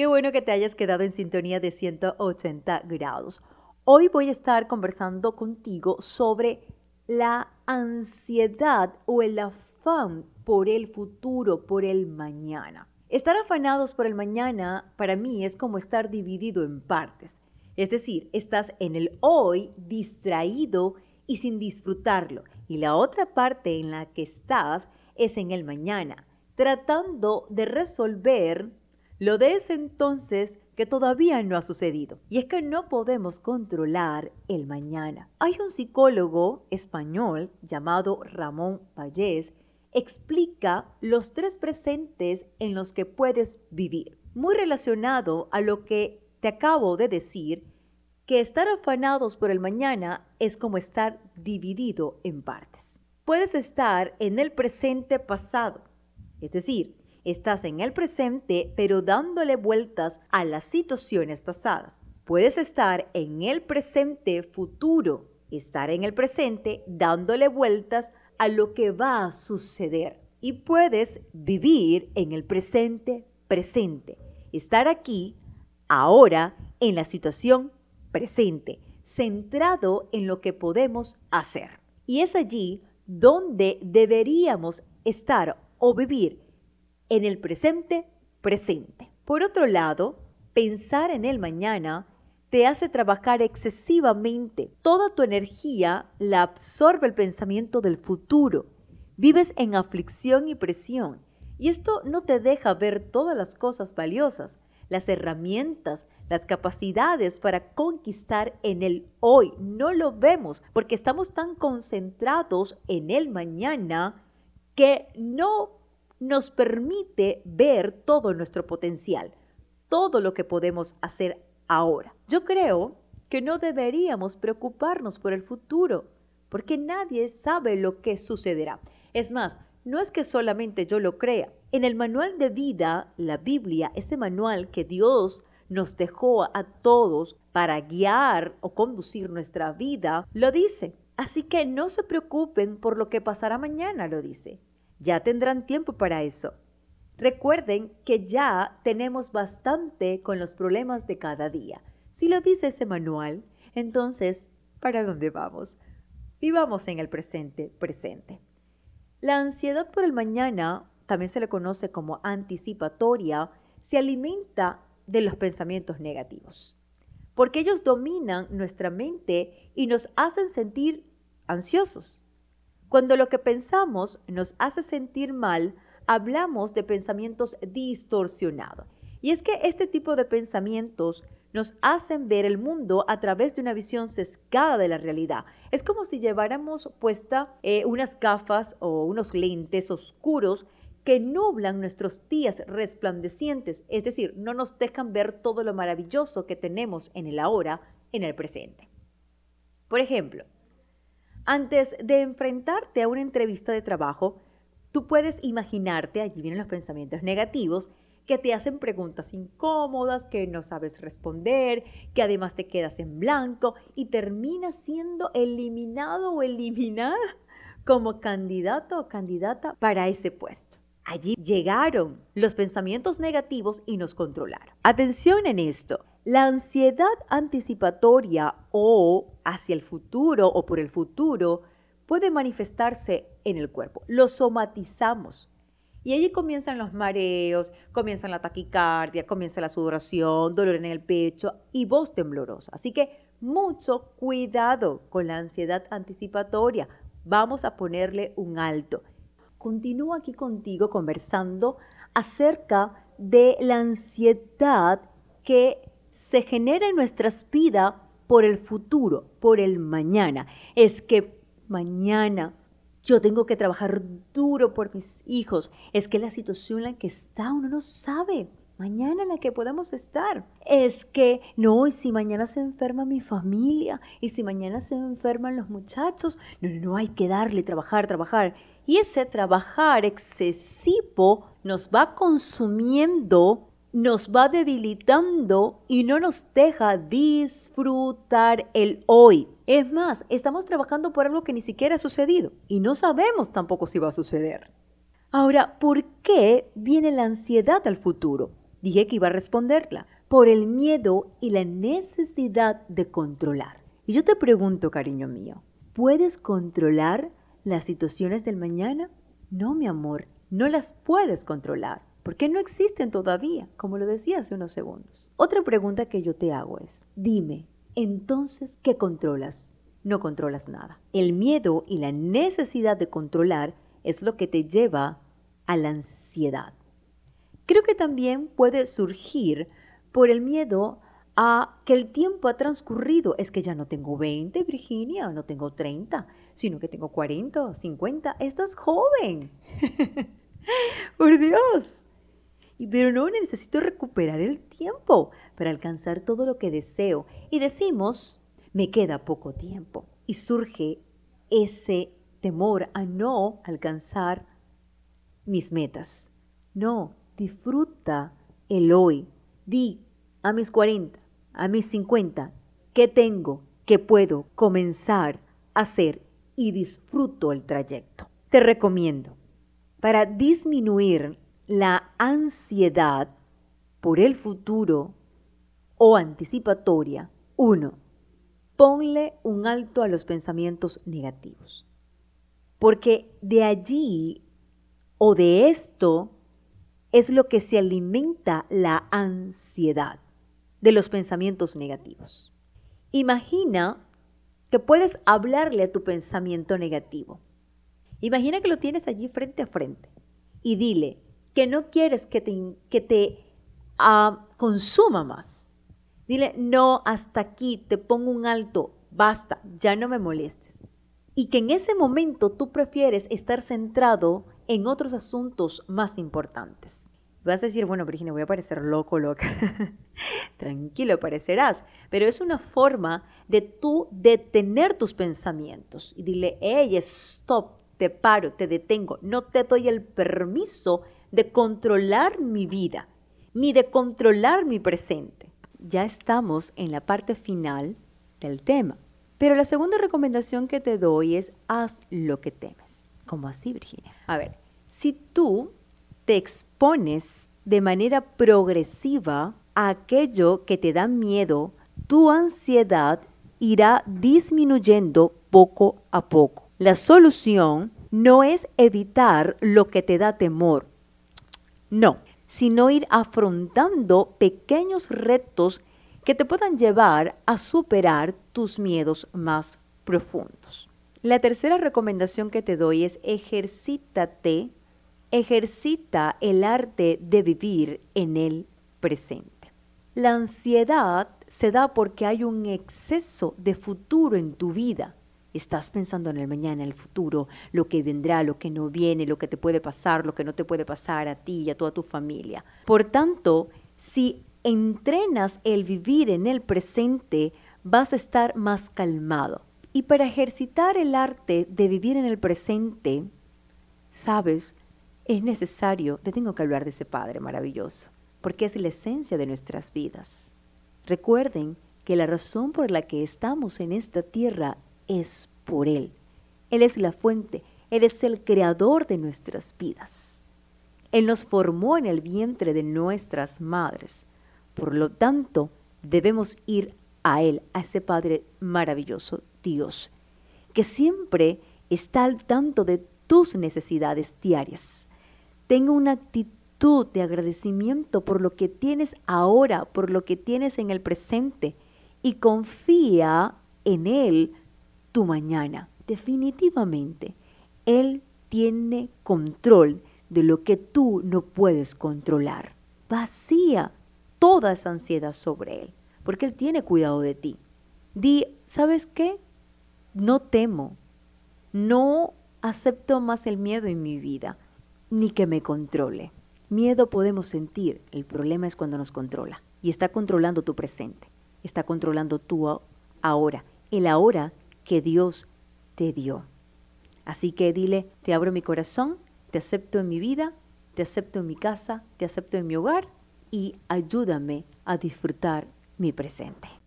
Qué bueno que te hayas quedado en sintonía de 180 grados. Hoy voy a estar conversando contigo sobre la ansiedad o el afán por el futuro, por el mañana. Estar afanados por el mañana para mí es como estar dividido en partes. Es decir, estás en el hoy distraído y sin disfrutarlo. Y la otra parte en la que estás es en el mañana, tratando de resolver lo de ese entonces que todavía no ha sucedido. Y es que no podemos controlar el mañana. Hay un psicólogo español llamado Ramón Pallés, explica los tres presentes en los que puedes vivir. Muy relacionado a lo que te acabo de decir, que estar afanados por el mañana es como estar dividido en partes. Puedes estar en el presente pasado, es decir, Estás en el presente, pero dándole vueltas a las situaciones pasadas. Puedes estar en el presente futuro, estar en el presente dándole vueltas a lo que va a suceder. Y puedes vivir en el presente presente, estar aquí, ahora, en la situación presente, centrado en lo que podemos hacer. Y es allí donde deberíamos estar o vivir en el presente presente. Por otro lado, pensar en el mañana te hace trabajar excesivamente. Toda tu energía la absorbe el pensamiento del futuro. Vives en aflicción y presión. Y esto no te deja ver todas las cosas valiosas, las herramientas, las capacidades para conquistar en el hoy. No lo vemos porque estamos tan concentrados en el mañana que no nos permite ver todo nuestro potencial, todo lo que podemos hacer ahora. Yo creo que no deberíamos preocuparnos por el futuro, porque nadie sabe lo que sucederá. Es más, no es que solamente yo lo crea. En el manual de vida, la Biblia, ese manual que Dios nos dejó a todos para guiar o conducir nuestra vida, lo dice. Así que no se preocupen por lo que pasará mañana, lo dice. Ya tendrán tiempo para eso. Recuerden que ya tenemos bastante con los problemas de cada día. Si lo dice ese manual, entonces, ¿para dónde vamos? Vivamos en el presente, presente. La ansiedad por el mañana, también se le conoce como anticipatoria, se alimenta de los pensamientos negativos, porque ellos dominan nuestra mente y nos hacen sentir ansiosos. Cuando lo que pensamos nos hace sentir mal, hablamos de pensamientos distorsionados. Y es que este tipo de pensamientos nos hacen ver el mundo a través de una visión sesgada de la realidad. Es como si lleváramos puesta eh, unas gafas o unos lentes oscuros que nublan nuestros días resplandecientes, es decir, no nos dejan ver todo lo maravilloso que tenemos en el ahora, en el presente. Por ejemplo, antes de enfrentarte a una entrevista de trabajo, tú puedes imaginarte, allí vienen los pensamientos negativos, que te hacen preguntas incómodas, que no sabes responder, que además te quedas en blanco y terminas siendo eliminado o eliminada como candidato o candidata para ese puesto. Allí llegaron los pensamientos negativos y nos controlaron. Atención en esto. La ansiedad anticipatoria o hacia el futuro o por el futuro puede manifestarse en el cuerpo. Lo somatizamos. Y allí comienzan los mareos, comienza la taquicardia, comienza la sudoración, dolor en el pecho y voz temblorosa. Así que mucho cuidado con la ansiedad anticipatoria. Vamos a ponerle un alto. Continúo aquí contigo conversando acerca de la ansiedad que se genera en nuestras vidas por el futuro, por el mañana. Es que mañana yo tengo que trabajar duro por mis hijos. Es que la situación en la que está uno no sabe. Mañana en la que podemos estar. Es que no, y si mañana se enferma mi familia, y si mañana se enferman los muchachos, no, no, no, hay que darle, trabajar, trabajar. Y ese trabajar excesivo nos va consumiendo nos va debilitando y no nos deja disfrutar el hoy. Es más, estamos trabajando por algo que ni siquiera ha sucedido y no sabemos tampoco si va a suceder. Ahora, ¿por qué viene la ansiedad al futuro? Dije que iba a responderla. Por el miedo y la necesidad de controlar. Y yo te pregunto, cariño mío, ¿puedes controlar las situaciones del mañana? No, mi amor, no las puedes controlar, porque no existen todavía, como lo decía hace unos segundos. Otra pregunta que yo te hago es, dime, entonces, ¿qué controlas? No controlas nada. El miedo y la necesidad de controlar es lo que te lleva a la ansiedad. Creo que también puede surgir por el miedo a que el tiempo ha transcurrido. Es que ya no tengo 20, Virginia, no tengo 30, sino que tengo 40 o 50. Estás joven. Por Dios. Pero no necesito recuperar el tiempo para alcanzar todo lo que deseo. Y decimos, me queda poco tiempo. Y surge ese temor a no alcanzar mis metas. No, disfruta el hoy. Di a mis 40, a mis 50, ¿qué tengo? ¿Qué puedo comenzar a hacer? Y disfruto el trayecto. Te recomiendo, para disminuir la ansiedad por el futuro o anticipatoria, uno, ponle un alto a los pensamientos negativos. Porque de allí o de esto es lo que se alimenta la ansiedad de los pensamientos negativos. Imagina que puedes hablarle a tu pensamiento negativo. Imagina que lo tienes allí frente a frente y dile que no quieres que te, que te ah, consuma más. Dile, no, hasta aquí, te pongo un alto, basta, ya no me molestes. Y que en ese momento tú prefieres estar centrado en otros asuntos más importantes. Vas a decir, bueno, Virginia, voy a parecer loco, loca. Tranquilo, parecerás. Pero es una forma de tú detener tus pensamientos y dile, hey, stop, te paro, te detengo. No te doy el permiso de controlar mi vida, ni de controlar mi presente. Ya estamos en la parte final del tema. Pero la segunda recomendación que te doy es haz lo que temes. ¿Cómo así, Virginia? A ver, si tú te expones de manera progresiva a aquello que te da miedo, tu ansiedad irá disminuyendo poco a poco. La solución no es evitar lo que te da temor, no, sino ir afrontando pequeños retos que te puedan llevar a superar tus miedos más profundos. La tercera recomendación que te doy es ejercítate ejercita el arte de vivir en el presente. La ansiedad se da porque hay un exceso de futuro en tu vida. Estás pensando en el mañana, en el futuro, lo que vendrá, lo que no viene, lo que te puede pasar, lo que no te puede pasar a ti y a toda tu familia. Por tanto, si entrenas el vivir en el presente, vas a estar más calmado. Y para ejercitar el arte de vivir en el presente, sabes, es necesario, te tengo que hablar de ese Padre maravilloso, porque es la esencia de nuestras vidas. Recuerden que la razón por la que estamos en esta tierra es por Él. Él es la fuente, Él es el creador de nuestras vidas. Él nos formó en el vientre de nuestras madres. Por lo tanto, debemos ir a Él, a ese Padre maravilloso, Dios, que siempre está al tanto de tus necesidades diarias Tenga una actitud de agradecimiento por lo que tienes ahora, por lo que tienes en el presente y confía en Él tu mañana. Definitivamente, Él tiene control de lo que tú no puedes controlar. Vacía toda esa ansiedad sobre Él, porque Él tiene cuidado de ti. Di, ¿sabes qué? No temo, no acepto más el miedo en mi vida ni que me controle. Miedo podemos sentir, el problema es cuando nos controla. Y está controlando tu presente, está controlando tu ahora, el ahora que Dios te dio. Así que dile, te abro mi corazón, te acepto en mi vida, te acepto en mi casa, te acepto en mi hogar y ayúdame a disfrutar mi presente.